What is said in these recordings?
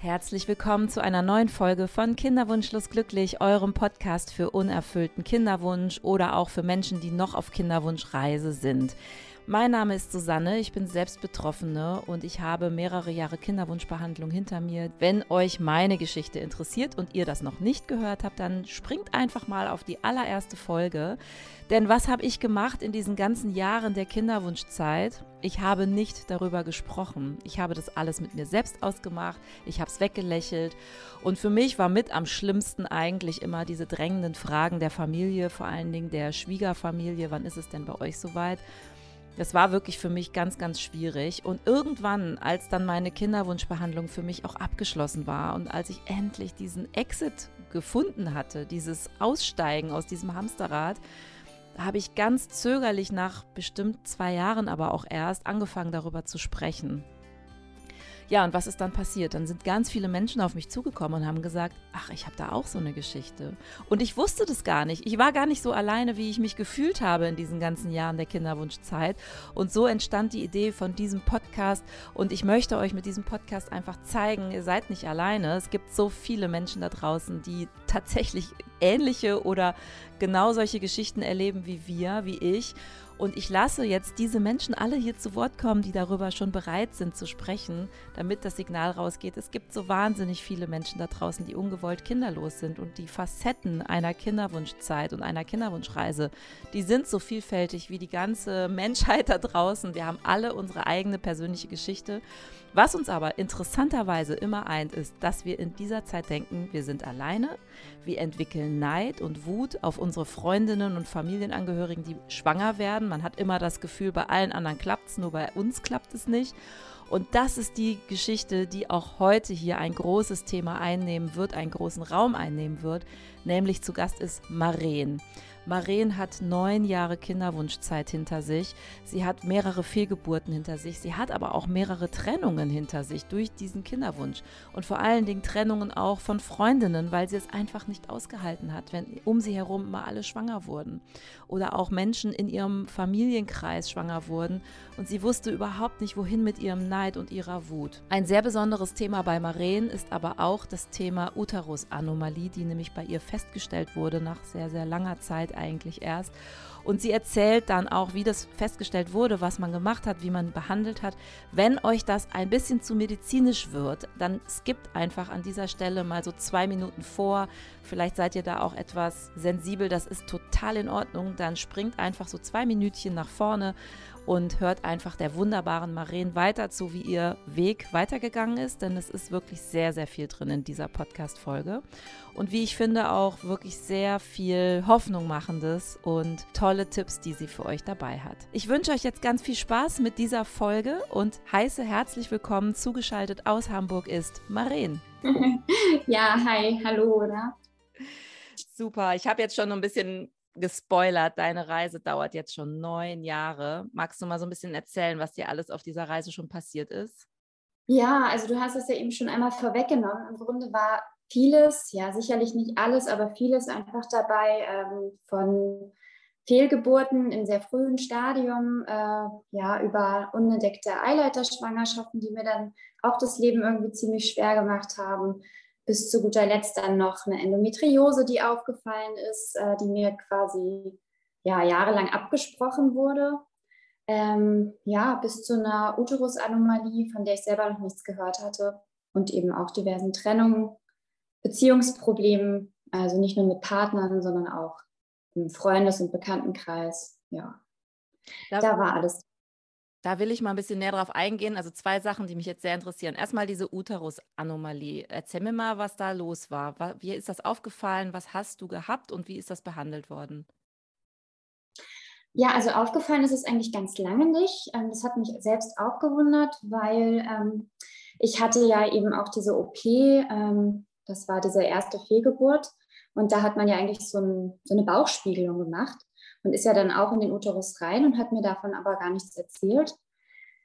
Herzlich willkommen zu einer neuen Folge von Kinderwunschlos glücklich, eurem Podcast für unerfüllten Kinderwunsch oder auch für Menschen, die noch auf Kinderwunschreise sind. Mein Name ist Susanne, ich bin selbst Betroffene und ich habe mehrere Jahre Kinderwunschbehandlung hinter mir. Wenn euch meine Geschichte interessiert und ihr das noch nicht gehört habt, dann springt einfach mal auf die allererste Folge. Denn was habe ich gemacht in diesen ganzen Jahren der Kinderwunschzeit? Ich habe nicht darüber gesprochen. Ich habe das alles mit mir selbst ausgemacht. Ich habe es weggelächelt. Und für mich war mit am schlimmsten eigentlich immer diese drängenden Fragen der Familie, vor allen Dingen der Schwiegerfamilie. Wann ist es denn bei euch soweit? Das war wirklich für mich ganz, ganz schwierig. Und irgendwann, als dann meine Kinderwunschbehandlung für mich auch abgeschlossen war und als ich endlich diesen Exit gefunden hatte, dieses Aussteigen aus diesem Hamsterrad, habe ich ganz zögerlich nach bestimmt zwei Jahren aber auch erst angefangen darüber zu sprechen. Ja, und was ist dann passiert? Dann sind ganz viele Menschen auf mich zugekommen und haben gesagt, ach, ich habe da auch so eine Geschichte. Und ich wusste das gar nicht. Ich war gar nicht so alleine, wie ich mich gefühlt habe in diesen ganzen Jahren der Kinderwunschzeit. Und so entstand die Idee von diesem Podcast. Und ich möchte euch mit diesem Podcast einfach zeigen, ihr seid nicht alleine. Es gibt so viele Menschen da draußen, die tatsächlich ähnliche oder genau solche Geschichten erleben wie wir, wie ich. Und ich lasse jetzt diese Menschen alle hier zu Wort kommen, die darüber schon bereit sind zu sprechen, damit das Signal rausgeht. Es gibt so wahnsinnig viele Menschen da draußen, die ungewollt kinderlos sind und die Facetten einer Kinderwunschzeit und einer Kinderwunschreise, die sind so vielfältig wie die ganze Menschheit da draußen. Wir haben alle unsere eigene persönliche Geschichte. Was uns aber interessanterweise immer eint, ist, dass wir in dieser Zeit denken, wir sind alleine, wir entwickeln Neid und Wut auf unsere Freundinnen und Familienangehörigen, die schwanger werden. Man hat immer das Gefühl, bei allen anderen klappt es, nur bei uns klappt es nicht. Und das ist die Geschichte, die auch heute hier ein großes Thema einnehmen wird, einen großen Raum einnehmen wird, nämlich zu Gast ist Maren. Maren hat neun Jahre Kinderwunschzeit hinter sich. Sie hat mehrere Fehlgeburten hinter sich. Sie hat aber auch mehrere Trennungen hinter sich durch diesen Kinderwunsch. Und vor allen Dingen Trennungen auch von Freundinnen, weil sie es einfach nicht ausgehalten hat, wenn um sie herum mal alle schwanger wurden. Oder auch Menschen in ihrem Familienkreis schwanger wurden. Und sie wusste überhaupt nicht, wohin mit ihrem Neid und ihrer Wut. Ein sehr besonderes Thema bei Maren ist aber auch das Thema Uterusanomalie, die nämlich bei ihr festgestellt wurde nach sehr, sehr langer Zeit eigentlich erst. Und sie erzählt dann auch, wie das festgestellt wurde, was man gemacht hat, wie man behandelt hat. Wenn euch das ein bisschen zu medizinisch wird, dann skippt einfach an dieser Stelle mal so zwei Minuten vor. Vielleicht seid ihr da auch etwas sensibel, das ist total in Ordnung. Dann springt einfach so zwei Minütchen nach vorne und hört einfach der wunderbaren Maren weiter zu, wie ihr Weg weitergegangen ist, denn es ist wirklich sehr, sehr viel drin in dieser Podcast-Folge. Und wie ich finde, auch wirklich sehr viel Hoffnung machendes und tolle Tipps, die sie für euch dabei hat. Ich wünsche euch jetzt ganz viel Spaß mit dieser Folge und heiße herzlich willkommen. Zugeschaltet aus Hamburg ist Maren. Ja, hi, hallo, oder? Super, ich habe jetzt schon ein bisschen gespoilert, deine Reise dauert jetzt schon neun Jahre. Magst du mal so ein bisschen erzählen, was dir alles auf dieser Reise schon passiert ist? Ja, also du hast es ja eben schon einmal vorweggenommen. Im Grunde war vieles, ja sicherlich nicht alles, aber vieles einfach dabei ähm, von Fehlgeburten im sehr frühen Stadium, äh, ja, über unentdeckte Eileiterschwangerschaften, die mir dann auch das Leben irgendwie ziemlich schwer gemacht haben, bis zu guter Letzt dann noch eine Endometriose, die aufgefallen ist, äh, die mir quasi ja, jahrelang abgesprochen wurde. Ähm, ja, bis zu einer Uterusanomalie, von der ich selber noch nichts gehört hatte. Und eben auch diversen Trennungen, Beziehungsproblemen, also nicht nur mit Partnern, sondern auch im Freundes- und Bekanntenkreis. Ja, da, da war alles da will ich mal ein bisschen näher drauf eingehen. Also zwei Sachen, die mich jetzt sehr interessieren. Erstmal diese Uterus-Anomalie. Erzähl mir mal, was da los war. Wie ist das aufgefallen? Was hast du gehabt und wie ist das behandelt worden? Ja, also aufgefallen ist es eigentlich ganz lange nicht. Ähm, das hat mich selbst auch gewundert, weil ähm, ich hatte ja eben auch diese OP, ähm, das war diese erste Fehlgeburt. Und da hat man ja eigentlich so, ein, so eine Bauchspiegelung gemacht und ist ja dann auch in den Uterus rein und hat mir davon aber gar nichts erzählt.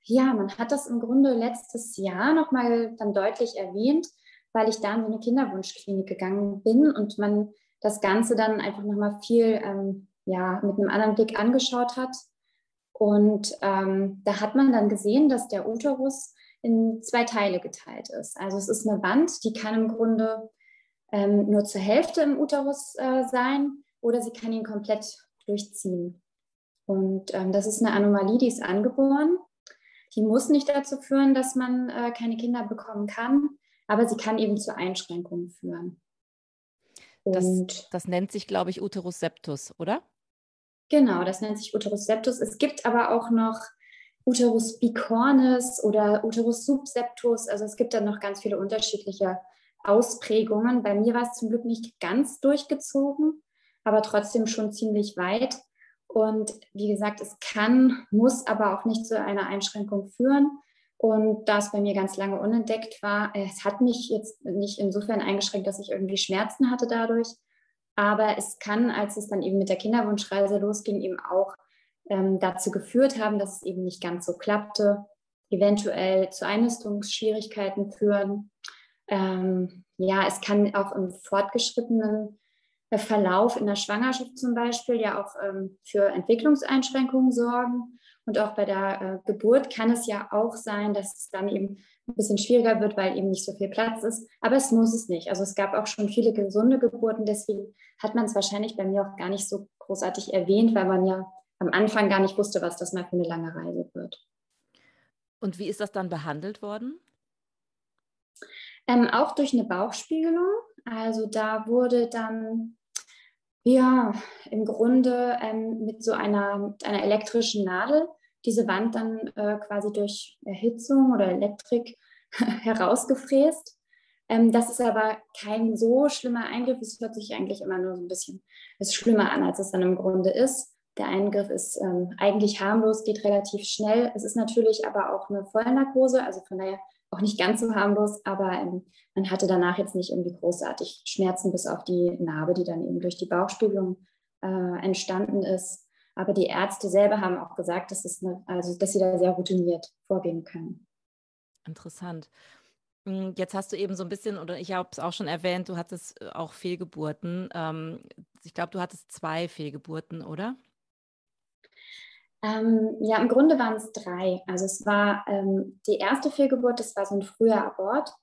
Ja, man hat das im Grunde letztes Jahr nochmal dann deutlich erwähnt, weil ich da in so eine Kinderwunschklinik gegangen bin und man das Ganze dann einfach nochmal viel ähm, ja, mit einem anderen Blick angeschaut hat. Und ähm, da hat man dann gesehen, dass der Uterus in zwei Teile geteilt ist. Also es ist eine Wand, die kann im Grunde ähm, nur zur Hälfte im Uterus äh, sein oder sie kann ihn komplett durchziehen. Und ähm, das ist eine Anomalie, die ist angeboren. Die muss nicht dazu führen, dass man äh, keine Kinder bekommen kann, aber sie kann eben zu Einschränkungen führen. Das, das, nennt sich, glaube ich, Uterus septus, oder? Genau, das nennt sich Uterus septus. Es gibt aber auch noch Uterus bicornis oder Uterus subseptus. Also es gibt dann noch ganz viele unterschiedliche Ausprägungen. Bei mir war es zum Glück nicht ganz durchgezogen, aber trotzdem schon ziemlich weit. Und wie gesagt, es kann, muss aber auch nicht zu einer Einschränkung führen. Und da es bei mir ganz lange unentdeckt war, es hat mich jetzt nicht insofern eingeschränkt, dass ich irgendwie Schmerzen hatte dadurch. Aber es kann, als es dann eben mit der Kinderwunschreise losging, eben auch ähm, dazu geführt haben, dass es eben nicht ganz so klappte, eventuell zu Einnistungsschwierigkeiten führen. Ähm, ja, es kann auch im fortgeschrittenen Verlauf in der Schwangerschaft zum Beispiel ja auch ähm, für Entwicklungseinschränkungen sorgen. Und auch bei der äh, Geburt kann es ja auch sein, dass es dann eben ein bisschen schwieriger wird, weil eben nicht so viel Platz ist. Aber es muss es nicht. Also es gab auch schon viele gesunde Geburten. Deswegen hat man es wahrscheinlich bei mir auch gar nicht so großartig erwähnt, weil man ja am Anfang gar nicht wusste, was das mal für eine lange Reise wird. Und wie ist das dann behandelt worden? Ähm, auch durch eine Bauchspiegelung. Also da wurde dann ja, im Grunde ähm, mit so einer, einer elektrischen Nadel diese Wand dann äh, quasi durch Erhitzung oder Elektrik herausgefräst. Ähm, das ist aber kein so schlimmer Eingriff. Es hört sich eigentlich immer nur so ein bisschen ist schlimmer an, als es dann im Grunde ist. Der Eingriff ist ähm, eigentlich harmlos, geht relativ schnell. Es ist natürlich aber auch eine Vollnarkose, also von daher auch nicht ganz so harmlos, aber ähm, man hatte danach jetzt nicht irgendwie großartig Schmerzen bis auf die Narbe, die dann eben durch die Bauchspiegelung äh, entstanden ist. Aber die Ärzte selber haben auch gesagt, dass, es eine, also, dass sie da sehr routiniert vorgehen können. Interessant. Hm, jetzt hast du eben so ein bisschen, oder ich habe es auch schon erwähnt, du hattest äh, auch Fehlgeburten. Ähm, ich glaube, du hattest zwei Fehlgeburten, oder? Ähm, ja, im Grunde waren es drei. Also es war ähm, die erste Fehlgeburt, das war so ein früher Abort,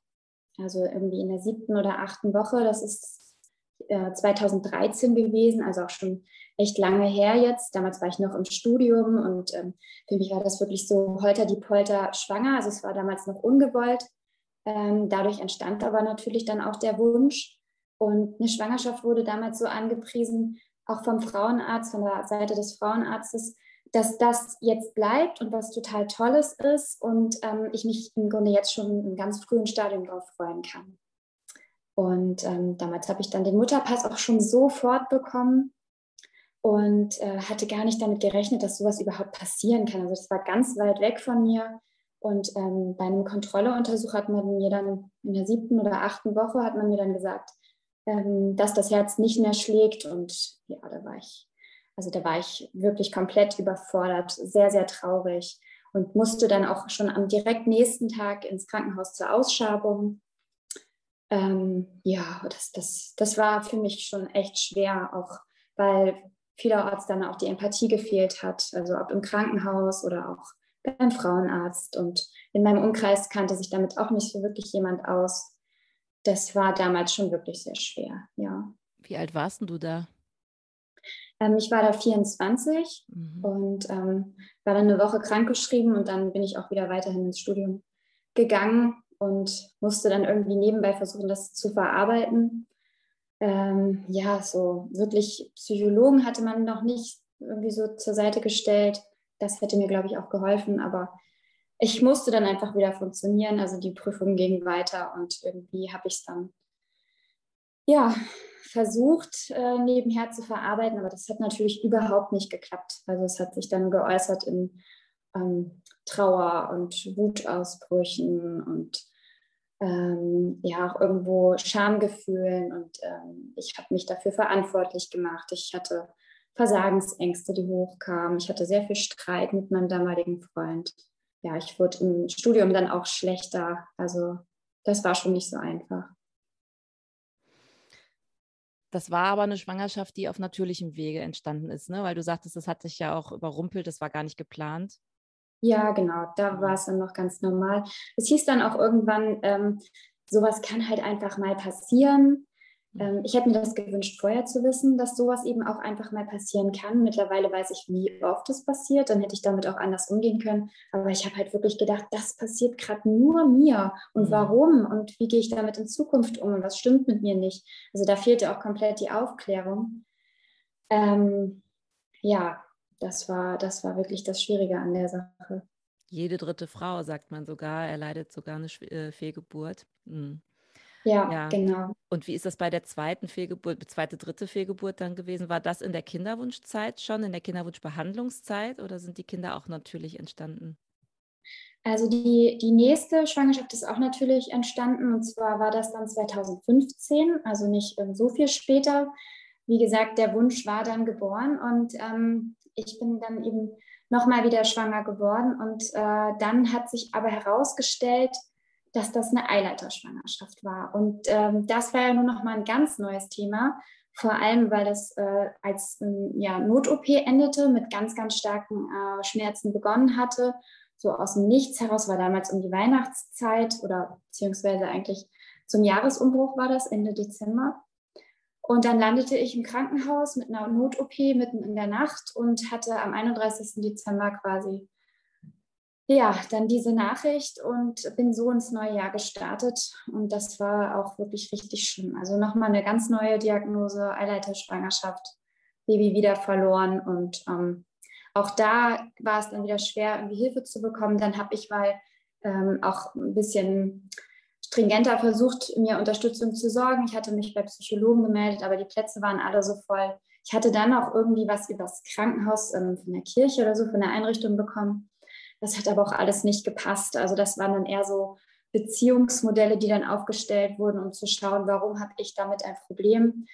also irgendwie in der siebten oder achten Woche. Das ist äh, 2013 gewesen, also auch schon echt lange her jetzt. Damals war ich noch im Studium und ähm, für mich war das wirklich so holter die Polter schwanger. Also es war damals noch ungewollt. Ähm, dadurch entstand aber natürlich dann auch der Wunsch. Und eine Schwangerschaft wurde damals so angepriesen, auch vom Frauenarzt, von der Seite des Frauenarztes, dass das jetzt bleibt und was total Tolles ist und ähm, ich mich im Grunde jetzt schon im ganz frühen Stadium darauf freuen kann. Und ähm, damals habe ich dann den Mutterpass auch schon sofort bekommen und äh, hatte gar nicht damit gerechnet, dass sowas überhaupt passieren kann. Also das war ganz weit weg von mir. Und ähm, bei einem Kontrolleuntersuch hat man mir dann in der siebten oder achten Woche hat man mir dann gesagt, ähm, dass das Herz nicht mehr schlägt. Und ja, da war ich also da war ich wirklich komplett überfordert, sehr, sehr traurig und musste dann auch schon am direkt nächsten Tag ins Krankenhaus zur Ausschabung. Ähm, ja, das, das, das war für mich schon echt schwer, auch weil vielerorts dann auch die Empathie gefehlt hat, also ob im Krankenhaus oder auch beim Frauenarzt. Und in meinem Umkreis kannte sich damit auch nicht so wirklich jemand aus. Das war damals schon wirklich sehr schwer, ja. Wie alt warst du da? Ähm, ich war da 24 mhm. und ähm, war dann eine Woche krankgeschrieben und dann bin ich auch wieder weiterhin ins Studium gegangen und musste dann irgendwie nebenbei versuchen, das zu verarbeiten. Ähm, ja, so wirklich Psychologen hatte man noch nicht irgendwie so zur Seite gestellt. Das hätte mir, glaube ich, auch geholfen, aber ich musste dann einfach wieder funktionieren. Also die Prüfung ging weiter und irgendwie habe ich es dann ja, versucht, äh, nebenher zu verarbeiten, aber das hat natürlich überhaupt nicht geklappt. Also es hat sich dann geäußert in ähm, Trauer und Wutausbrüchen und ähm, ja auch irgendwo Schamgefühlen und ähm, ich habe mich dafür verantwortlich gemacht. Ich hatte Versagensängste, die hochkamen. Ich hatte sehr viel Streit mit meinem damaligen Freund. Ja, ich wurde im Studium dann auch schlechter. Also das war schon nicht so einfach. Das war aber eine Schwangerschaft, die auf natürlichem Wege entstanden ist, ne? weil du sagtest, das hat sich ja auch überrumpelt, das war gar nicht geplant. Ja, genau, da war es dann noch ganz normal. Es hieß dann auch irgendwann, ähm, sowas kann halt einfach mal passieren. Ähm, ich hätte mir das gewünscht, vorher zu wissen, dass sowas eben auch einfach mal passieren kann. Mittlerweile weiß ich, wie oft es passiert. Dann hätte ich damit auch anders umgehen können. Aber ich habe halt wirklich gedacht, das passiert gerade nur mir. Und mhm. warum? Und wie gehe ich damit in Zukunft um? Und was stimmt mit mir nicht? Also da fehlte auch komplett die Aufklärung. Ähm, ja, das war, das war wirklich das Schwierige an der Sache. Jede dritte Frau, sagt man sogar, erleidet sogar eine äh, Fehlgeburt. Mhm. Ja, ja, genau. Und wie ist das bei der zweiten Fehlgeburt, zweite, dritte Fehlgeburt dann gewesen? War das in der Kinderwunschzeit schon, in der Kinderwunschbehandlungszeit oder sind die Kinder auch natürlich entstanden? Also die, die nächste Schwangerschaft ist auch natürlich entstanden und zwar war das dann 2015, also nicht ähm, so viel später. Wie gesagt, der Wunsch war dann geboren und ähm, ich bin dann eben nochmal wieder schwanger geworden und äh, dann hat sich aber herausgestellt, dass das eine Eileiterschwangerschaft war. Und ähm, das war ja nur noch mal ein ganz neues Thema, vor allem weil das äh, als ähm, ja, Not-OP endete, mit ganz, ganz starken äh, Schmerzen begonnen hatte. So aus dem Nichts heraus war damals um die Weihnachtszeit oder beziehungsweise eigentlich zum Jahresumbruch war das, Ende Dezember. Und dann landete ich im Krankenhaus mit einer Not-OP mitten in der Nacht und hatte am 31. Dezember quasi ja, dann diese Nachricht und bin so ins neue Jahr gestartet. Und das war auch wirklich richtig schlimm. Also nochmal eine ganz neue Diagnose, Eileiterschwangerschaft, Baby wieder verloren. Und ähm, auch da war es dann wieder schwer, irgendwie Hilfe zu bekommen. Dann habe ich mal ähm, auch ein bisschen stringenter versucht, mir Unterstützung zu sorgen. Ich hatte mich bei Psychologen gemeldet, aber die Plätze waren alle so voll. Ich hatte dann auch irgendwie was über das Krankenhaus ähm, von der Kirche oder so, von der Einrichtung bekommen. Das hat aber auch alles nicht gepasst. Also das waren dann eher so Beziehungsmodelle, die dann aufgestellt wurden, um zu schauen, warum habe ich damit ein Problem,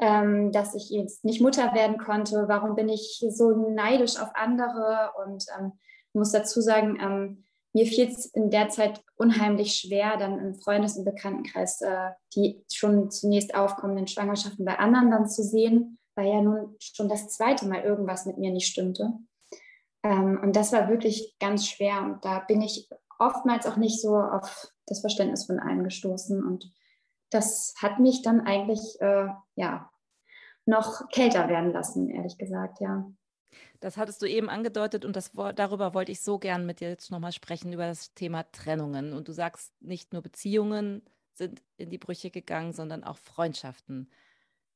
ähm, dass ich jetzt nicht Mutter werden konnte, warum bin ich so neidisch auf andere. Und ähm, muss dazu sagen, ähm, mir fiel es in der Zeit unheimlich schwer, dann im Freundes- und Bekanntenkreis äh, die schon zunächst aufkommenden Schwangerschaften bei anderen dann zu sehen, weil ja nun schon das zweite Mal irgendwas mit mir nicht stimmte. Ähm, und das war wirklich ganz schwer. Und da bin ich oftmals auch nicht so auf das Verständnis von allen gestoßen. Und das hat mich dann eigentlich äh, ja noch kälter werden lassen, ehrlich gesagt, ja. Das hattest du eben angedeutet und das, darüber wollte ich so gern mit dir jetzt nochmal sprechen, über das Thema Trennungen. Und du sagst, nicht nur Beziehungen sind in die Brüche gegangen, sondern auch Freundschaften.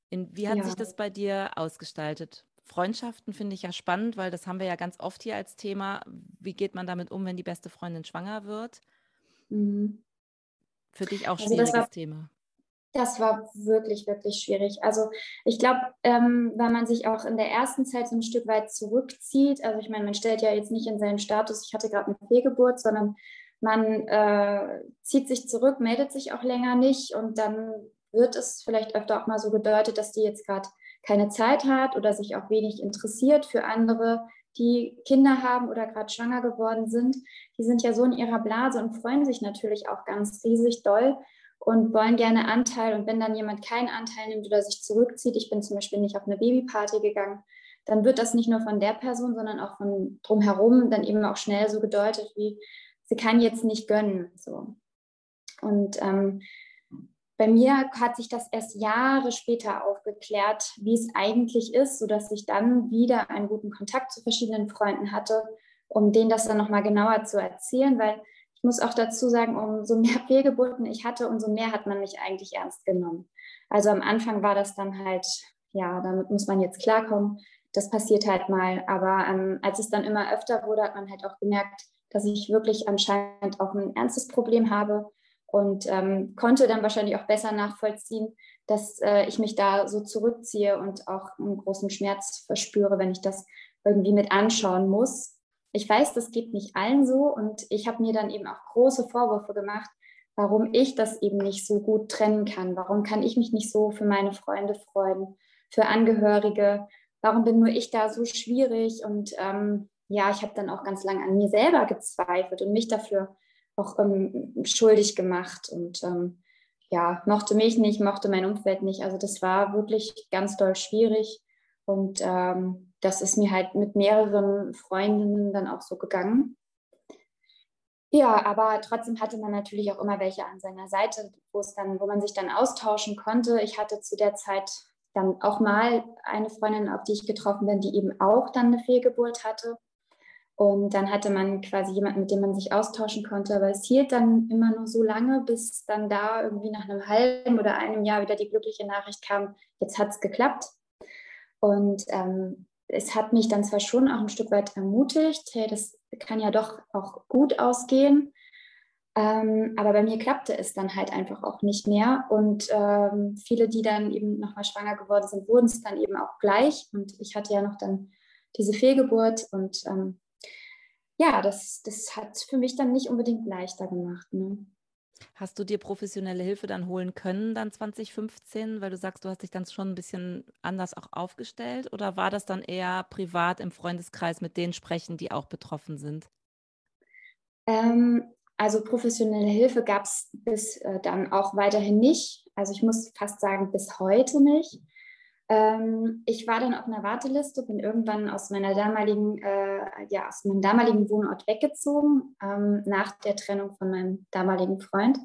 In, wie hat ja. sich das bei dir ausgestaltet? Freundschaften finde ich ja spannend, weil das haben wir ja ganz oft hier als Thema. Wie geht man damit um, wenn die beste Freundin schwanger wird? Mhm. Für dich auch also schwieriges war, Thema. Das war wirklich, wirklich schwierig. Also ich glaube, ähm, weil man sich auch in der ersten Zeit so ein Stück weit zurückzieht, also ich meine, man stellt ja jetzt nicht in seinen Status, ich hatte gerade eine Fehlgeburt, sondern man äh, zieht sich zurück, meldet sich auch länger nicht und dann wird es vielleicht öfter auch mal so gedeutet, dass die jetzt gerade keine Zeit hat oder sich auch wenig interessiert für andere, die Kinder haben oder gerade schwanger geworden sind. Die sind ja so in ihrer Blase und freuen sich natürlich auch ganz riesig doll und wollen gerne Anteil. Und wenn dann jemand keinen Anteil nimmt oder sich zurückzieht, ich bin zum Beispiel nicht auf eine Babyparty gegangen, dann wird das nicht nur von der Person, sondern auch von drumherum dann eben auch schnell so gedeutet, wie sie kann jetzt nicht gönnen. So. Und ähm, bei mir hat sich das erst Jahre später aufgeklärt, wie es eigentlich ist, sodass ich dann wieder einen guten Kontakt zu verschiedenen Freunden hatte, um denen das dann nochmal genauer zu erzählen, weil ich muss auch dazu sagen, umso mehr Fehlgeburten ich hatte, umso mehr hat man mich eigentlich ernst genommen. Also am Anfang war das dann halt, ja, damit muss man jetzt klarkommen, das passiert halt mal. Aber ähm, als es dann immer öfter wurde, hat man halt auch gemerkt, dass ich wirklich anscheinend auch ein ernstes Problem habe und ähm, konnte dann wahrscheinlich auch besser nachvollziehen, dass äh, ich mich da so zurückziehe und auch einen großen Schmerz verspüre, wenn ich das irgendwie mit anschauen muss. Ich weiß, das geht nicht allen so und ich habe mir dann eben auch große Vorwürfe gemacht, warum ich das eben nicht so gut trennen kann. Warum kann ich mich nicht so für meine Freunde freuen, für Angehörige? Warum bin nur ich da so schwierig? Und ähm, ja, ich habe dann auch ganz lange an mir selber gezweifelt und mich dafür auch ähm, schuldig gemacht und ähm, ja, mochte mich nicht, mochte mein Umfeld nicht. Also das war wirklich ganz doll schwierig und ähm, das ist mir halt mit mehreren Freundinnen dann auch so gegangen. Ja, aber trotzdem hatte man natürlich auch immer welche an seiner Seite, wo es dann, wo man sich dann austauschen konnte. Ich hatte zu der Zeit dann auch mal eine Freundin, auf die ich getroffen bin, die eben auch dann eine Fehlgeburt hatte. Und dann hatte man quasi jemanden, mit dem man sich austauschen konnte. Aber es hielt dann immer nur so lange, bis dann da irgendwie nach einem halben oder einem Jahr wieder die glückliche Nachricht kam, jetzt hat es geklappt. Und ähm, es hat mich dann zwar schon auch ein Stück weit ermutigt, hey, das kann ja doch auch gut ausgehen. Ähm, aber bei mir klappte es dann halt einfach auch nicht mehr. Und ähm, viele, die dann eben nochmal schwanger geworden sind, wurden es dann eben auch gleich. Und ich hatte ja noch dann diese Fehlgeburt. Und ähm, ja, das, das hat für mich dann nicht unbedingt leichter gemacht. Ne? Hast du dir professionelle Hilfe dann holen können, dann 2015, weil du sagst, du hast dich dann schon ein bisschen anders auch aufgestellt? Oder war das dann eher privat im Freundeskreis mit denen sprechen, die auch betroffen sind? Ähm, also professionelle Hilfe gab es bis äh, dann auch weiterhin nicht. Also ich muss fast sagen, bis heute nicht. Ähm, ich war dann auf einer Warteliste, bin irgendwann aus meiner damaligen, äh, ja, aus meinem damaligen Wohnort weggezogen, ähm, nach der Trennung von meinem damaligen Freund.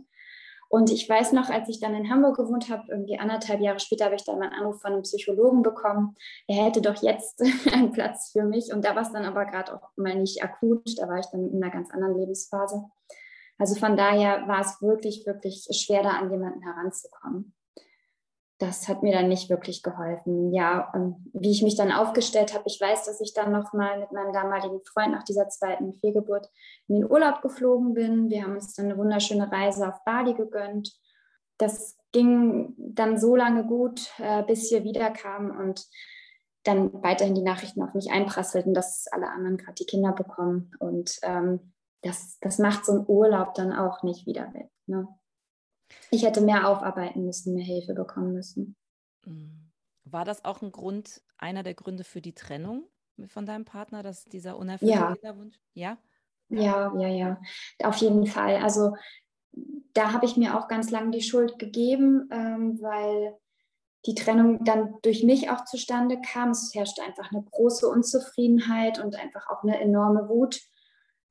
Und ich weiß noch, als ich dann in Hamburg gewohnt habe, irgendwie anderthalb Jahre später, habe ich dann einen Anruf von einem Psychologen bekommen. Er hätte doch jetzt einen Platz für mich. Und da war es dann aber gerade auch mal nicht akut. Da war ich dann in einer ganz anderen Lebensphase. Also von daher war es wirklich, wirklich schwer, da an jemanden heranzukommen das hat mir dann nicht wirklich geholfen. Ja, und wie ich mich dann aufgestellt habe, ich weiß, dass ich dann nochmal mit meinem damaligen Freund nach dieser zweiten Fehlgeburt in den Urlaub geflogen bin. Wir haben uns dann eine wunderschöne Reise auf Bali gegönnt. Das ging dann so lange gut, äh, bis wir wiederkamen und dann weiterhin die Nachrichten auf mich einprasselten, dass alle anderen gerade die Kinder bekommen. Und ähm, das, das macht so ein Urlaub dann auch nicht wieder weg. Ne? Ich hätte mehr aufarbeiten müssen, mehr Hilfe bekommen müssen. Mhm. War das auch ein Grund, einer der Gründe für die Trennung von deinem Partner, dass dieser unerfüllte ja. Kinderwunsch? Ja. Ja, ja, ja. Auf jeden Fall. Also da habe ich mir auch ganz lange die Schuld gegeben, ähm, weil die Trennung dann durch mich auch zustande kam. Es herrschte einfach eine große Unzufriedenheit und einfach auch eine enorme Wut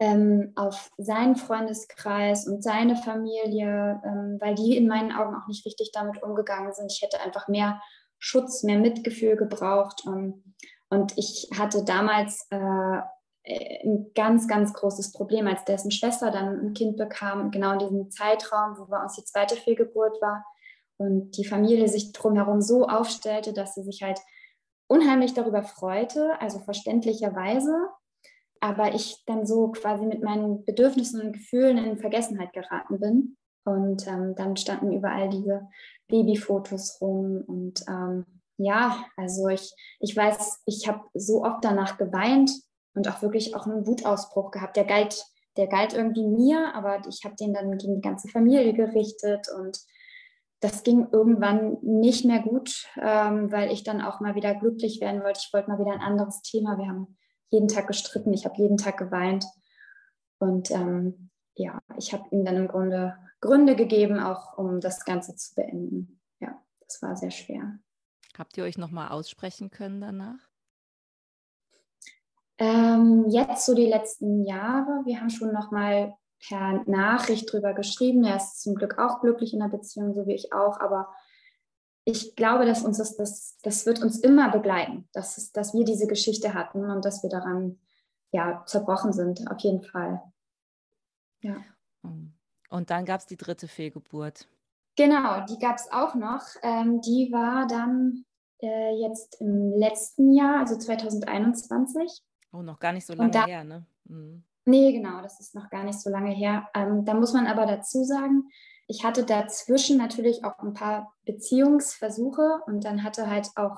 ähm, auf seinen Freundeskreis und seine Familie, ähm, weil die in meinen Augen auch nicht richtig damit umgegangen sind. Ich hätte einfach mehr Schutz, mehr Mitgefühl gebraucht. Ähm, und ich hatte damals äh, ein ganz, ganz großes Problem, als dessen Schwester dann ein Kind bekam, genau in diesem Zeitraum, wo bei uns die zweite Fehlgeburt war und die Familie sich drumherum so aufstellte, dass sie sich halt unheimlich darüber freute, also verständlicherweise, aber ich dann so quasi mit meinen Bedürfnissen und Gefühlen in Vergessenheit geraten bin. Und ähm, dann standen überall diese Babyfotos rum. Und ähm, ja, also ich, ich weiß, ich habe so oft danach geweint und auch wirklich auch einen Wutausbruch gehabt. Der galt, der galt irgendwie mir, aber ich habe den dann gegen die ganze Familie gerichtet und das ging irgendwann nicht mehr gut, ähm, weil ich dann auch mal wieder glücklich werden wollte. Ich wollte mal wieder ein anderes Thema. Wir haben jeden Tag gestritten, ich habe jeden Tag geweint. Und ähm, ja, ich habe ihm dann im Grunde Gründe gegeben, auch um das Ganze zu beenden. Ja, das war sehr schwer. Habt ihr euch nochmal aussprechen können danach? Ähm, jetzt so die letzten Jahre. Wir haben schon nochmal per Nachricht drüber geschrieben. Er ist zum Glück auch glücklich in der Beziehung, so wie ich auch. Aber ich glaube, dass uns das, das, das wird uns immer begleiten, dass, dass wir diese Geschichte hatten und dass wir daran ja, zerbrochen sind, auf jeden Fall. Ja. Und dann gab es die dritte Fehlgeburt. Genau, die gab es auch noch. Ähm, die war dann äh, jetzt im letzten Jahr, also 2021. Oh, noch gar nicht so lange da, her, ne? Mhm. Nee, genau, das ist noch gar nicht so lange her. Ähm, da muss man aber dazu sagen, ich hatte dazwischen natürlich auch ein paar Beziehungsversuche und dann hatte halt auch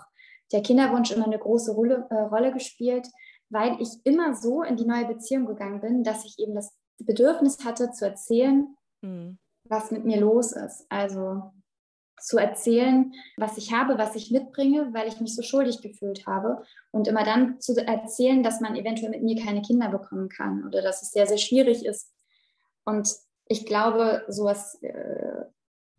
der Kinderwunsch immer eine große Rolle, äh, Rolle gespielt, weil ich immer so in die neue Beziehung gegangen bin, dass ich eben das Bedürfnis hatte zu erzählen, mhm. was mit mir los ist. Also zu erzählen, was ich habe, was ich mitbringe, weil ich mich so schuldig gefühlt habe. Und immer dann zu erzählen, dass man eventuell mit mir keine Kinder bekommen kann oder dass es sehr, sehr schwierig ist. Und ich glaube, sowas äh,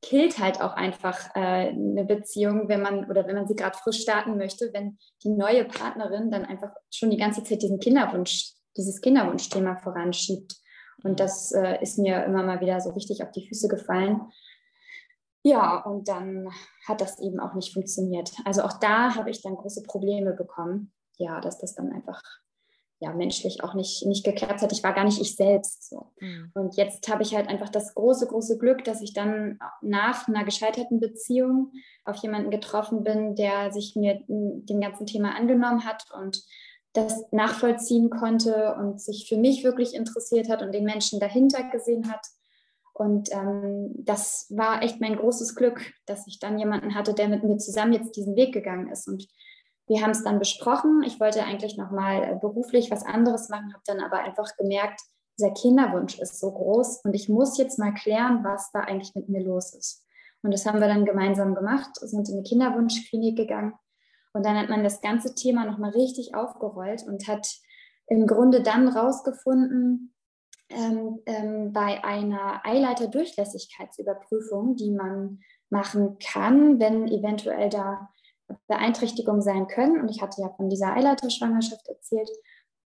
killt halt auch einfach äh, eine Beziehung, wenn man oder wenn man sie gerade frisch starten möchte, wenn die neue Partnerin dann einfach schon die ganze Zeit diesen Kinderwunsch, dieses Kinderwunschthema voranschiebt. Und das äh, ist mir immer mal wieder so richtig auf die Füße gefallen. Ja, und dann hat das eben auch nicht funktioniert. Also auch da habe ich dann große Probleme bekommen. Ja, dass das dann einfach ja, menschlich auch nicht, nicht geklappt hat. Ich war gar nicht ich selbst. So. Mhm. Und jetzt habe ich halt einfach das große, große Glück, dass ich dann nach einer gescheiterten Beziehung auf jemanden getroffen bin, der sich mir dem ganzen Thema angenommen hat und das nachvollziehen konnte und sich für mich wirklich interessiert hat und den Menschen dahinter gesehen hat. Und ähm, das war echt mein großes Glück, dass ich dann jemanden hatte, der mit mir zusammen jetzt diesen Weg gegangen ist. Und wir haben es dann besprochen. Ich wollte eigentlich nochmal äh, beruflich was anderes machen, habe dann aber einfach gemerkt, dieser Kinderwunsch ist so groß und ich muss jetzt mal klären, was da eigentlich mit mir los ist. Und das haben wir dann gemeinsam gemacht, sind in eine Kinderwunschklinik gegangen und dann hat man das ganze Thema nochmal richtig aufgerollt und hat im Grunde dann rausgefunden, ähm, ähm, bei einer Eileiterdurchlässigkeitsüberprüfung, die man machen kann, wenn eventuell da Beeinträchtigung sein können, und ich hatte ja von dieser Eileiterschwangerschaft erzählt,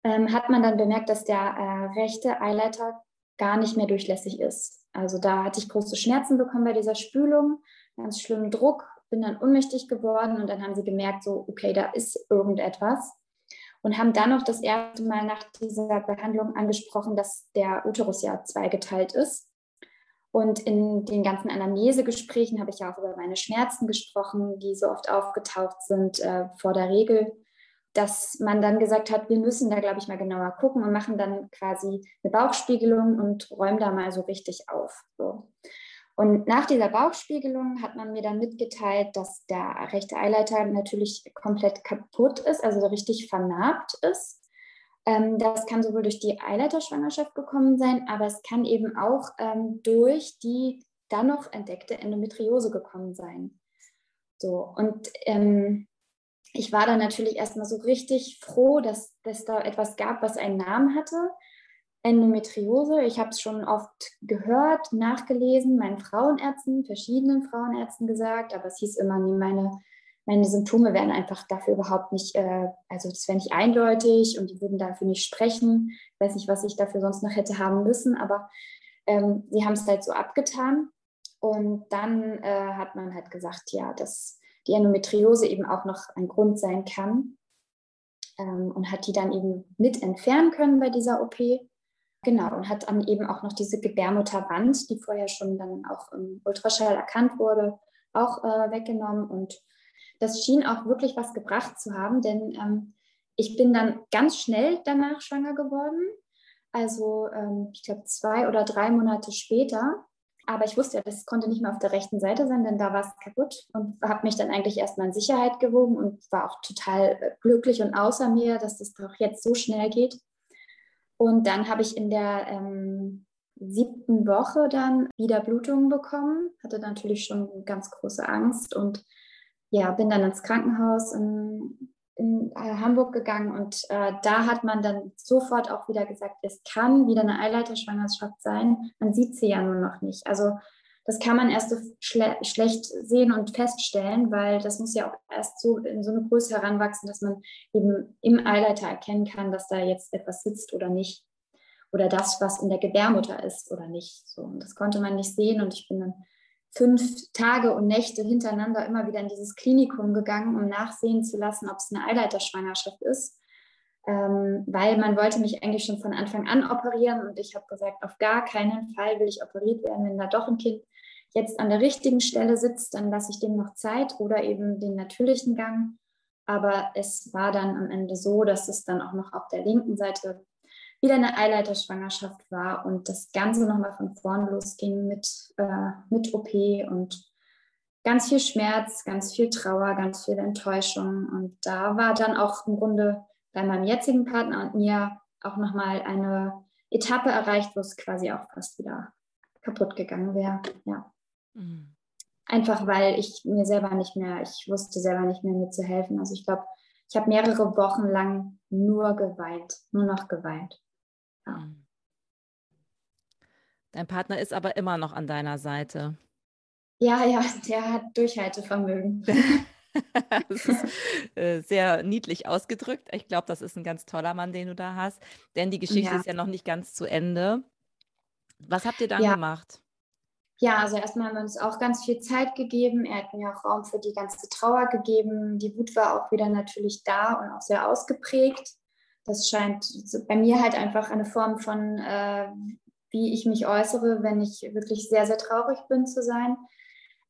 ähm, hat man dann bemerkt, dass der äh, rechte Eileiter gar nicht mehr durchlässig ist. Also da hatte ich große Schmerzen bekommen bei dieser Spülung, ganz schlimmen Druck, bin dann ohnmächtig geworden und dann haben sie gemerkt, so, okay, da ist irgendetwas. Und haben dann noch das erste Mal nach dieser Behandlung angesprochen, dass der Uterus ja zweigeteilt ist und in den ganzen Anamnesegesprächen habe ich ja auch über meine Schmerzen gesprochen, die so oft aufgetaucht sind äh, vor der Regel, dass man dann gesagt hat, wir müssen da, glaube ich, mal genauer gucken und machen dann quasi eine Bauchspiegelung und räumen da mal so richtig auf. So. Und nach dieser Bauchspiegelung hat man mir dann mitgeteilt, dass der rechte Eileiter natürlich komplett kaputt ist, also richtig vernarbt ist. Ähm, das kann sowohl durch die Eileiterschwangerschaft gekommen sein, aber es kann eben auch ähm, durch die dann noch entdeckte Endometriose gekommen sein. So, und ähm, ich war dann natürlich erstmal so richtig froh, dass es da etwas gab, was einen Namen hatte. Endometriose, ich habe es schon oft gehört, nachgelesen, meinen Frauenärzten, verschiedenen Frauenärzten gesagt, aber es hieß immer, nie meine meine Symptome wären einfach dafür überhaupt nicht, äh, also das wäre nicht eindeutig und die würden dafür nicht sprechen. Ich weiß nicht, was ich dafür sonst noch hätte haben müssen, aber ähm, sie haben es halt so abgetan. Und dann äh, hat man halt gesagt, ja, dass die Endometriose eben auch noch ein Grund sein kann ähm, und hat die dann eben mit entfernen können bei dieser OP. Genau, und hat dann eben auch noch diese Gebärmutterwand, die vorher schon dann auch im Ultraschall erkannt wurde, auch äh, weggenommen und das schien auch wirklich was gebracht zu haben, denn ähm, ich bin dann ganz schnell danach schwanger geworden. Also ähm, ich glaube zwei oder drei Monate später. Aber ich wusste ja, das konnte nicht mehr auf der rechten Seite sein, denn da war es kaputt und habe mich dann eigentlich erstmal in Sicherheit gewogen und war auch total äh, glücklich und außer mir, dass das doch jetzt so schnell geht. Und dann habe ich in der ähm, siebten Woche dann wieder Blutungen bekommen, hatte natürlich schon ganz große Angst und ja, bin dann ins Krankenhaus in, in äh, Hamburg gegangen und äh, da hat man dann sofort auch wieder gesagt, es kann wieder eine Eileiterschwangerschaft sein. Man sieht sie ja nur noch nicht. Also das kann man erst so schle schlecht sehen und feststellen, weil das muss ja auch erst so in so eine Größe heranwachsen, dass man eben im Eileiter erkennen kann, dass da jetzt etwas sitzt oder nicht. Oder das, was in der Gebärmutter ist oder nicht. So, und das konnte man nicht sehen und ich bin dann fünf Tage und Nächte hintereinander immer wieder in dieses Klinikum gegangen, um nachsehen zu lassen, ob es eine Eileiterschwangerschaft ist. Ähm, weil man wollte mich eigentlich schon von Anfang an operieren und ich habe gesagt, auf gar keinen Fall will ich operiert werden, wenn da doch ein Kind jetzt an der richtigen Stelle sitzt, dann lasse ich dem noch Zeit oder eben den natürlichen Gang. Aber es war dann am Ende so, dass es dann auch noch auf der linken Seite wieder eine Eileiterschwangerschaft war und das Ganze nochmal von vorn losging mit, äh, mit OP und ganz viel Schmerz, ganz viel Trauer, ganz viel Enttäuschung. Und da war dann auch im Grunde bei meinem jetzigen Partner und mir auch nochmal eine Etappe erreicht, wo es quasi auch fast wieder kaputt gegangen wäre. Ja. Mhm. Einfach weil ich mir selber nicht mehr, ich wusste selber nicht mehr, mir zu helfen. Also ich glaube, ich habe mehrere Wochen lang nur geweint, nur noch geweint. Ja. Mhm. Dein Partner ist aber immer noch an deiner Seite. Ja, ja, der hat Durchhaltevermögen. das ist äh, sehr niedlich ausgedrückt. Ich glaube, das ist ein ganz toller Mann, den du da hast. Denn die Geschichte ja. ist ja noch nicht ganz zu Ende. Was habt ihr dann ja. gemacht? Ja, also erstmal haben wir uns auch ganz viel Zeit gegeben. Er hat mir auch Raum für die ganze Trauer gegeben. Die Wut war auch wieder natürlich da und auch sehr ausgeprägt. Das scheint bei mir halt einfach eine Form von, äh, wie ich mich äußere, wenn ich wirklich sehr, sehr traurig bin zu sein.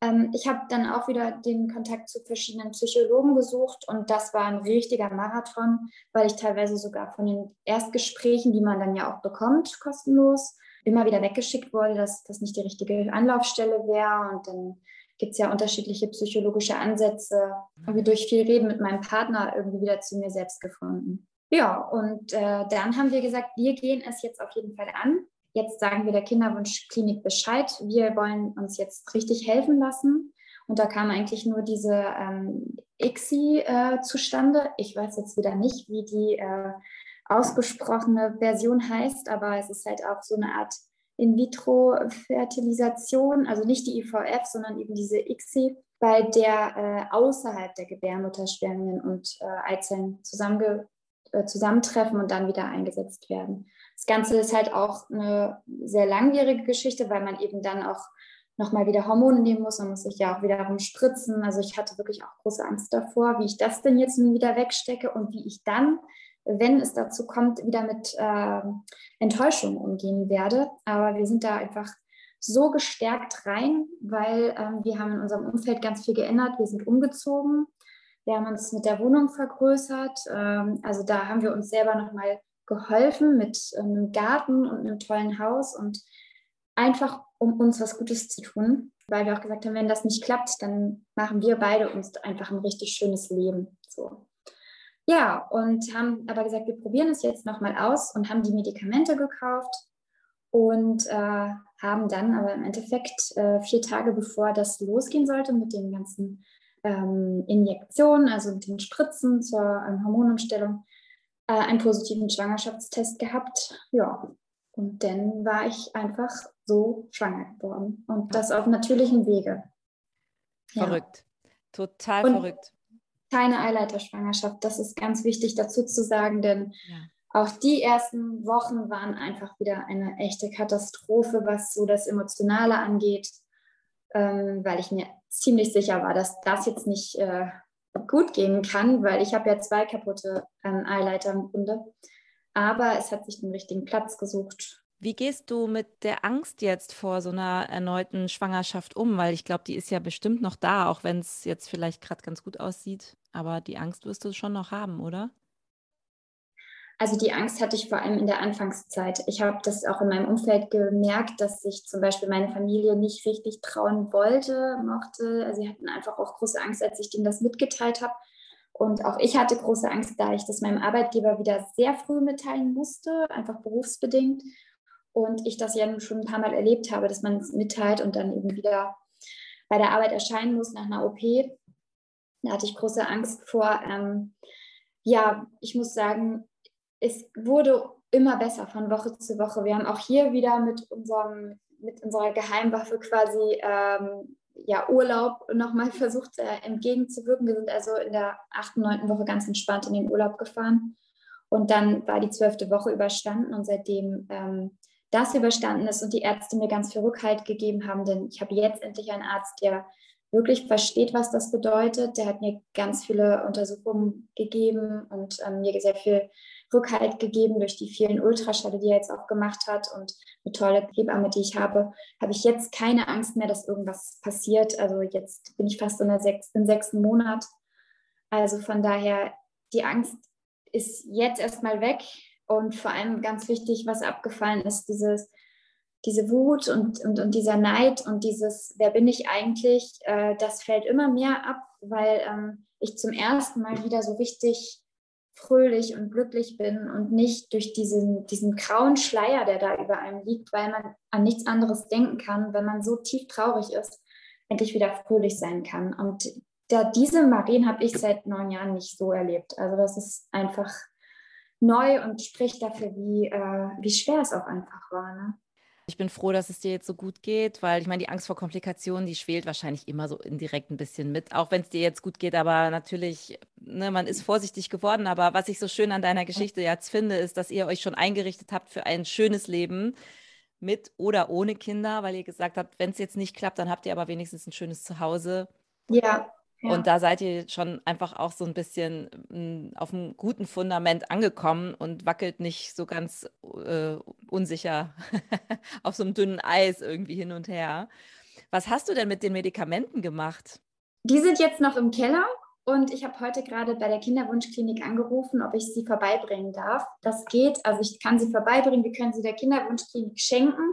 Ähm, ich habe dann auch wieder den Kontakt zu verschiedenen Psychologen gesucht und das war ein richtiger Marathon, weil ich teilweise sogar von den Erstgesprächen, die man dann ja auch bekommt, kostenlos, immer wieder weggeschickt wurde, dass das nicht die richtige Anlaufstelle wäre und dann gibt es ja unterschiedliche psychologische Ansätze. Habe durch viel Reden mit meinem Partner irgendwie wieder zu mir selbst gefunden. Ja, und äh, dann haben wir gesagt, wir gehen es jetzt auf jeden Fall an. Jetzt sagen wir der Kinderwunschklinik Bescheid. Wir wollen uns jetzt richtig helfen lassen. Und da kam eigentlich nur diese ähm, ICSI äh, zustande. Ich weiß jetzt wieder nicht, wie die äh, ausgesprochene Version heißt, aber es ist halt auch so eine Art In-vitro-Fertilisation, also nicht die IVF, sondern eben diese ICSI, bei der äh, außerhalb der Gebärmutter Spermien und äh, Eizellen zusammenge äh, zusammentreffen und dann wieder eingesetzt werden. Das Ganze ist halt auch eine sehr langwierige Geschichte, weil man eben dann auch nochmal wieder Hormone nehmen muss. Man muss sich ja auch wiederum spritzen. Also ich hatte wirklich auch große Angst davor, wie ich das denn jetzt nun wieder wegstecke und wie ich dann, wenn es dazu kommt, wieder mit äh, Enttäuschung umgehen werde. Aber wir sind da einfach so gestärkt rein, weil ähm, wir haben in unserem Umfeld ganz viel geändert. Wir sind umgezogen. Wir haben uns mit der Wohnung vergrößert. Ähm, also da haben wir uns selber nochmal geholfen mit einem Garten und einem tollen Haus und einfach, um uns was Gutes zu tun, weil wir auch gesagt haben, wenn das nicht klappt, dann machen wir beide uns einfach ein richtig schönes Leben. So. Ja, und haben aber gesagt, wir probieren es jetzt nochmal aus und haben die Medikamente gekauft und äh, haben dann aber im Endeffekt äh, vier Tage bevor das losgehen sollte mit den ganzen ähm, Injektionen, also mit den Spritzen zur ähm, Hormonumstellung, äh, einen positiven Schwangerschaftstest gehabt. Ja, und dann war ich einfach so schwanger geworden. Und das auf natürlichem Wege. Verrückt. Ja. Total und verrückt. Keine Eileiterschwangerschaft, das ist ganz wichtig dazu zu sagen, denn ja. auch die ersten Wochen waren einfach wieder eine echte Katastrophe, was so das Emotionale angeht, ähm, weil ich mir ziemlich sicher war, dass das jetzt nicht äh, gut gehen kann, weil ich habe ja zwei kaputte ähm, Eileiter im Grunde. Aber es hat sich den richtigen Platz gesucht. Wie gehst du mit der Angst jetzt vor so einer erneuten Schwangerschaft um? Weil ich glaube, die ist ja bestimmt noch da, auch wenn es jetzt vielleicht gerade ganz gut aussieht. Aber die Angst wirst du schon noch haben, oder? Also die Angst hatte ich vor allem in der Anfangszeit. Ich habe das auch in meinem Umfeld gemerkt, dass sich zum Beispiel meine Familie nicht richtig trauen wollte, mochte. Also sie hatten einfach auch große Angst, als ich denen das mitgeteilt habe. Und auch ich hatte große Angst, da ich das meinem Arbeitgeber wieder sehr früh mitteilen musste, einfach berufsbedingt. Und ich das ja nun schon ein paar Mal erlebt habe, dass man es mitteilt und dann eben wieder bei der Arbeit erscheinen muss nach einer OP. Da hatte ich große Angst vor. Ähm, ja, ich muss sagen, es wurde immer besser von Woche zu Woche. Wir haben auch hier wieder mit, unserem, mit unserer Geheimwaffe quasi ähm, ja, Urlaub nochmal versucht äh, entgegenzuwirken. Wir sind also in der achten, neunten Woche ganz entspannt in den Urlaub gefahren. Und dann war die zwölfte Woche überstanden und seitdem ähm, das überstanden ist und die Ärzte mir ganz viel Rückhalt gegeben haben, denn ich habe jetzt endlich einen Arzt, der wirklich versteht, was das bedeutet. Der hat mir ganz viele Untersuchungen gegeben und ähm, mir sehr viel Rückhalt gegeben durch die vielen Ultraschälle, die er jetzt auch gemacht hat und eine tolle Hebamme, die ich habe, habe ich jetzt keine Angst mehr, dass irgendwas passiert. Also jetzt bin ich fast in der sechs, im sechsten Monat. Also von daher, die Angst ist jetzt erstmal weg und vor allem ganz wichtig, was abgefallen ist, dieses, diese Wut und, und, und dieser Neid und dieses, wer bin ich eigentlich, äh, das fällt immer mehr ab, weil ähm, ich zum ersten Mal wieder so richtig fröhlich und glücklich bin und nicht durch diesen, diesen grauen Schleier, der da über einem liegt, weil man an nichts anderes denken kann, wenn man so tief traurig ist, endlich wieder fröhlich sein kann. Und da, diese Marien habe ich seit neun Jahren nicht so erlebt. Also das ist einfach neu und spricht dafür, wie, äh, wie schwer es auch einfach war. Ne? Ich bin froh, dass es dir jetzt so gut geht, weil ich meine, die Angst vor Komplikationen, die schwelt wahrscheinlich immer so indirekt ein bisschen mit, auch wenn es dir jetzt gut geht. Aber natürlich, ne, man ist vorsichtig geworden. Aber was ich so schön an deiner Geschichte jetzt finde, ist, dass ihr euch schon eingerichtet habt für ein schönes Leben mit oder ohne Kinder, weil ihr gesagt habt, wenn es jetzt nicht klappt, dann habt ihr aber wenigstens ein schönes Zuhause. Ja. Ja. Und da seid ihr schon einfach auch so ein bisschen hm, auf einem guten Fundament angekommen und wackelt nicht so ganz äh, unsicher auf so einem dünnen Eis irgendwie hin und her. Was hast du denn mit den Medikamenten gemacht? Die sind jetzt noch im Keller und ich habe heute gerade bei der Kinderwunschklinik angerufen, ob ich sie vorbeibringen darf. Das geht, also ich kann sie vorbeibringen, wir können sie der Kinderwunschklinik schenken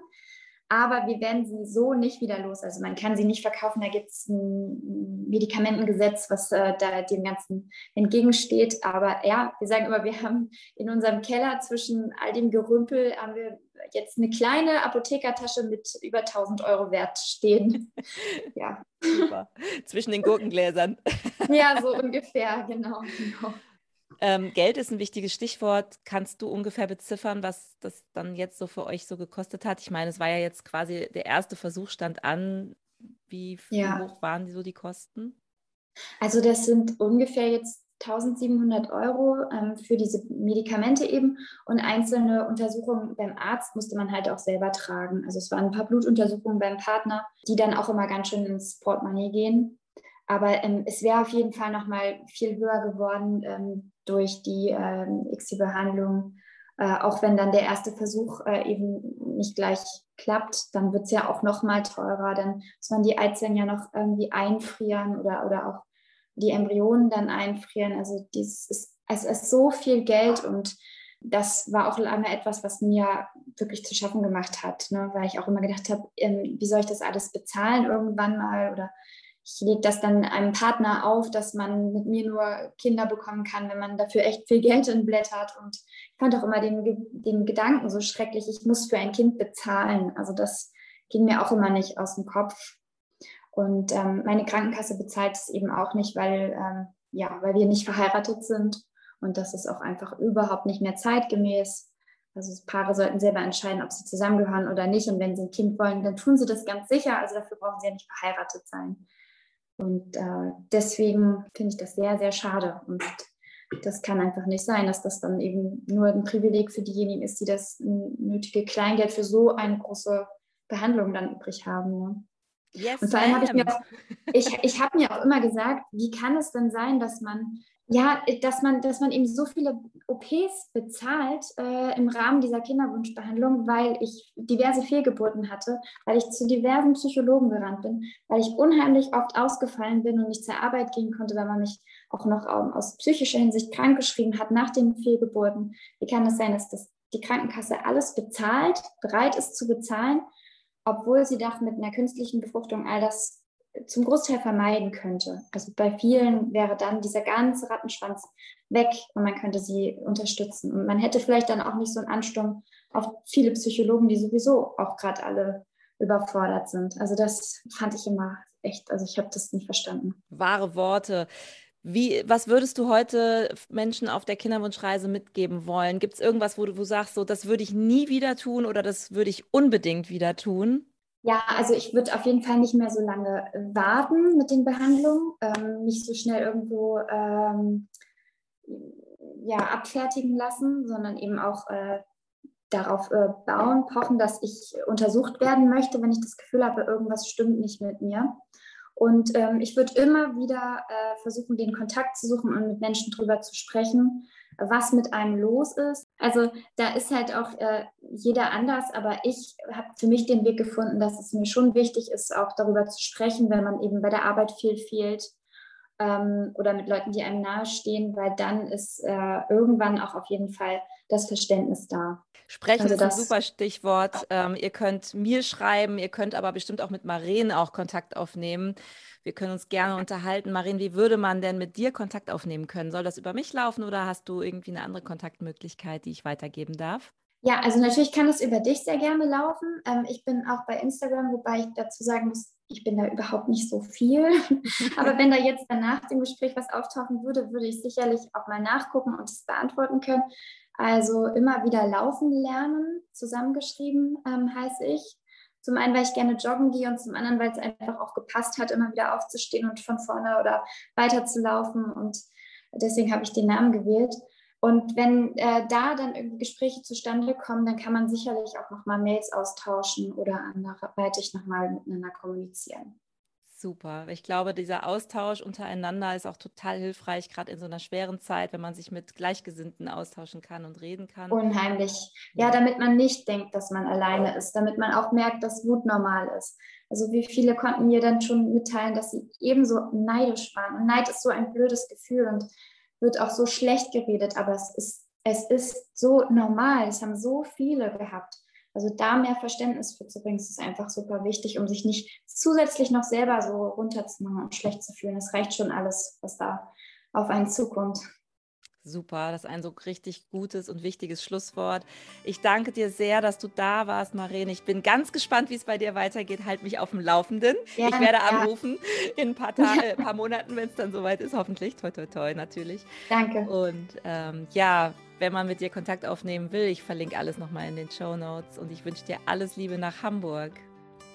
aber wir werden sie so nicht wieder los. Also man kann sie nicht verkaufen, da gibt es ein Medikamentengesetz, was äh, da dem Ganzen entgegensteht. Aber ja, wir sagen immer, wir haben in unserem Keller zwischen all dem Gerümpel haben wir jetzt eine kleine Apothekertasche mit über 1000 Euro Wert stehen. ja. Super. Zwischen den Gurkengläsern. ja, so ungefähr, genau. genau. Ähm, Geld ist ein wichtiges Stichwort. Kannst du ungefähr beziffern, was das dann jetzt so für euch so gekostet hat? Ich meine, es war ja jetzt quasi der erste Versuch stand an. Wie, ja. hoch waren die so die Kosten? Also das sind ungefähr jetzt 1700 Euro ähm, für diese Medikamente eben und einzelne Untersuchungen beim Arzt musste man halt auch selber tragen. Also es waren ein paar Blutuntersuchungen beim Partner, die dann auch immer ganz schön ins Portemonnaie gehen. Aber ähm, es wäre auf jeden Fall noch mal viel höher geworden ähm, durch die ähm, ICSI-Behandlung. Äh, auch wenn dann der erste Versuch äh, eben nicht gleich klappt, dann wird es ja auch noch mal teurer. Dann muss man die Eizellen ja noch irgendwie einfrieren oder, oder auch die Embryonen dann einfrieren. Also dies ist, es ist so viel Geld und das war auch lange etwas, was mir wirklich zu schaffen gemacht hat, ne? weil ich auch immer gedacht habe, ähm, wie soll ich das alles bezahlen irgendwann mal oder ich lege das dann einem Partner auf, dass man mit mir nur Kinder bekommen kann, wenn man dafür echt viel Geld inblättert. Und ich fand auch immer den, den Gedanken so schrecklich, ich muss für ein Kind bezahlen. Also das ging mir auch immer nicht aus dem Kopf. Und ähm, meine Krankenkasse bezahlt es eben auch nicht, weil, ähm, ja, weil wir nicht verheiratet sind. Und das ist auch einfach überhaupt nicht mehr zeitgemäß. Also Paare sollten selber entscheiden, ob sie zusammengehören oder nicht. Und wenn sie ein Kind wollen, dann tun sie das ganz sicher. Also dafür brauchen sie ja nicht verheiratet sein. Und äh, deswegen finde ich das sehr, sehr schade. Und das kann einfach nicht sein, dass das dann eben nur ein Privileg für diejenigen ist, die das nötige Kleingeld für so eine große Behandlung dann übrig haben. Ne? Yes, und vor allem habe ich mir auch, ich, ich habe mir auch immer gesagt, wie kann es denn sein, dass man ja, dass man, dass man eben so viele OPs bezahlt äh, im Rahmen dieser Kinderwunschbehandlung, weil ich diverse Fehlgeburten hatte, weil ich zu diversen Psychologen gerannt bin, weil ich unheimlich oft ausgefallen bin und nicht zur Arbeit gehen konnte, weil man mich auch noch um, aus psychischer Hinsicht krankgeschrieben hat nach den Fehlgeburten. Wie kann es sein, dass das die Krankenkasse alles bezahlt, bereit ist zu bezahlen, obwohl sie doch mit einer künstlichen Befruchtung all das zum Großteil vermeiden könnte. Also bei vielen wäre dann dieser ganze Rattenschwanz weg und man könnte sie unterstützen. Und man hätte vielleicht dann auch nicht so einen Ansturm auf viele Psychologen, die sowieso auch gerade alle überfordert sind. Also das fand ich immer echt, also ich habe das nicht verstanden. Wahre Worte. Wie, was würdest du heute Menschen auf der Kinderwunschreise mitgeben wollen? Gibt es irgendwas, wo du, wo du sagst, so das würde ich nie wieder tun oder das würde ich unbedingt wieder tun? Ja, also ich würde auf jeden Fall nicht mehr so lange warten mit den Behandlungen, ähm, nicht so schnell irgendwo ähm, ja, abfertigen lassen, sondern eben auch äh, darauf äh, bauen, pochen, dass ich untersucht werden möchte, wenn ich das Gefühl habe, irgendwas stimmt nicht mit mir. Und ähm, ich würde immer wieder äh, versuchen, den Kontakt zu suchen und mit Menschen drüber zu sprechen, was mit einem los ist. Also da ist halt auch äh, jeder anders, aber ich habe für mich den Weg gefunden, dass es mir schon wichtig ist, auch darüber zu sprechen, wenn man eben bei der Arbeit viel fehlt ähm, oder mit Leuten, die einem nahestehen, weil dann ist äh, irgendwann auch auf jeden Fall das Verständnis da. Sprechen also ist ein super Stichwort. Ähm, ihr könnt mir schreiben, ihr könnt aber bestimmt auch mit Maren auch Kontakt aufnehmen. Wir können uns gerne unterhalten. Marin, wie würde man denn mit dir Kontakt aufnehmen können? Soll das über mich laufen oder hast du irgendwie eine andere Kontaktmöglichkeit, die ich weitergeben darf? Ja, also natürlich kann es über dich sehr gerne laufen. Ähm, ich bin auch bei Instagram, wobei ich dazu sagen muss, ich bin da überhaupt nicht so viel. Aber wenn da jetzt dann nach dem Gespräch was auftauchen würde, würde ich sicherlich auch mal nachgucken und es beantworten können. Also immer wieder laufen lernen, zusammengeschrieben ähm, heiße ich. Zum einen, weil ich gerne joggen gehe und zum anderen, weil es einfach auch gepasst hat, immer wieder aufzustehen und von vorne oder weiter zu laufen. Und deswegen habe ich den Namen gewählt. Und wenn äh, da dann irgendwie Gespräche zustande kommen, dann kann man sicherlich auch nochmal Mails austauschen oder anderweitig nochmal miteinander kommunizieren. Super. Ich glaube, dieser Austausch untereinander ist auch total hilfreich, gerade in so einer schweren Zeit, wenn man sich mit Gleichgesinnten austauschen kann und reden kann. Unheimlich. Ja, damit man nicht denkt, dass man alleine ist, damit man auch merkt, dass Wut normal ist. Also wie viele konnten mir dann schon mitteilen, dass sie ebenso neidisch waren. Und Neid ist so ein blödes Gefühl und wird auch so schlecht geredet, aber es ist, es ist so normal. Es haben so viele gehabt. Also da mehr Verständnis für zu bringen, ist einfach super wichtig, um sich nicht zusätzlich noch selber so runterzumachen und schlecht zu fühlen. Es reicht schon alles, was da auf einen zukommt. Super, das ist ein so richtig gutes und wichtiges Schlusswort. Ich danke dir sehr, dass du da warst, Marene. Ich bin ganz gespannt, wie es bei dir weitergeht. Halt mich auf dem Laufenden. Ja, ich werde ja. anrufen in ein paar, Tage, ja. paar Monaten, wenn es dann soweit ist, hoffentlich. Toi, toi, toi, natürlich. Danke. Und ähm, ja, wenn man mit dir Kontakt aufnehmen will, ich verlinke alles nochmal in den Show Notes und ich wünsche dir alles Liebe nach Hamburg.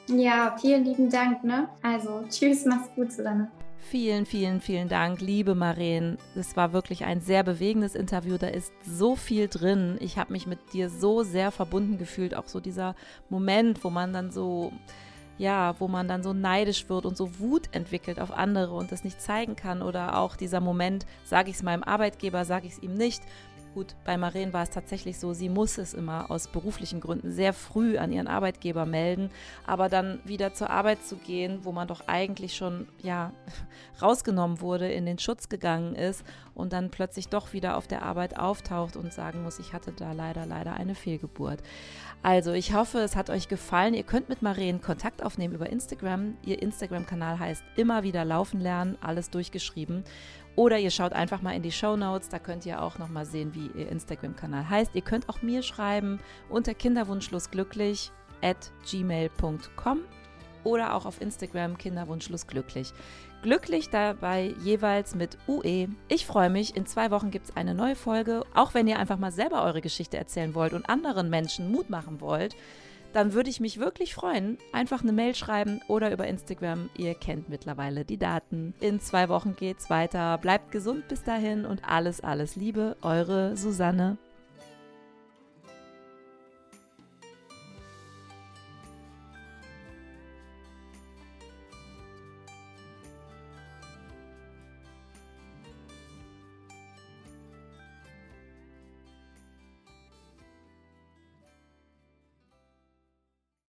Ja, vielen lieben Dank. Ne? Also, tschüss, mach's gut, Susanne. Vielen, vielen, vielen Dank, liebe Maren. Es war wirklich ein sehr bewegendes Interview. Da ist so viel drin. Ich habe mich mit dir so sehr verbunden gefühlt. Auch so dieser Moment, wo man dann so, ja, wo man dann so neidisch wird und so Wut entwickelt auf andere und das nicht zeigen kann. Oder auch dieser Moment, sage ich es meinem Arbeitgeber, sage ich es ihm nicht. Gut, bei Maren war es tatsächlich so, sie muss es immer aus beruflichen Gründen sehr früh an ihren Arbeitgeber melden, aber dann wieder zur Arbeit zu gehen, wo man doch eigentlich schon ja rausgenommen wurde, in den Schutz gegangen ist und dann plötzlich doch wieder auf der Arbeit auftaucht und sagen muss, ich hatte da leider leider eine Fehlgeburt. Also, ich hoffe, es hat euch gefallen. Ihr könnt mit Maren Kontakt aufnehmen über Instagram. Ihr Instagram-Kanal heißt immer wieder laufen lernen, alles durchgeschrieben. Oder ihr schaut einfach mal in die Show Notes, da könnt ihr auch nochmal sehen, wie ihr Instagram-Kanal heißt. Ihr könnt auch mir schreiben unter kinderwunschlosglücklich at gmail.com oder auch auf Instagram kinderwunschlosglücklich. Glücklich dabei jeweils mit UE. Ich freue mich, in zwei Wochen gibt es eine neue Folge. Auch wenn ihr einfach mal selber eure Geschichte erzählen wollt und anderen Menschen Mut machen wollt, dann würde ich mich wirklich freuen. Einfach eine Mail schreiben oder über Instagram. Ihr kennt mittlerweile die Daten. In zwei Wochen geht's weiter. Bleibt gesund bis dahin und alles, alles Liebe. Eure Susanne.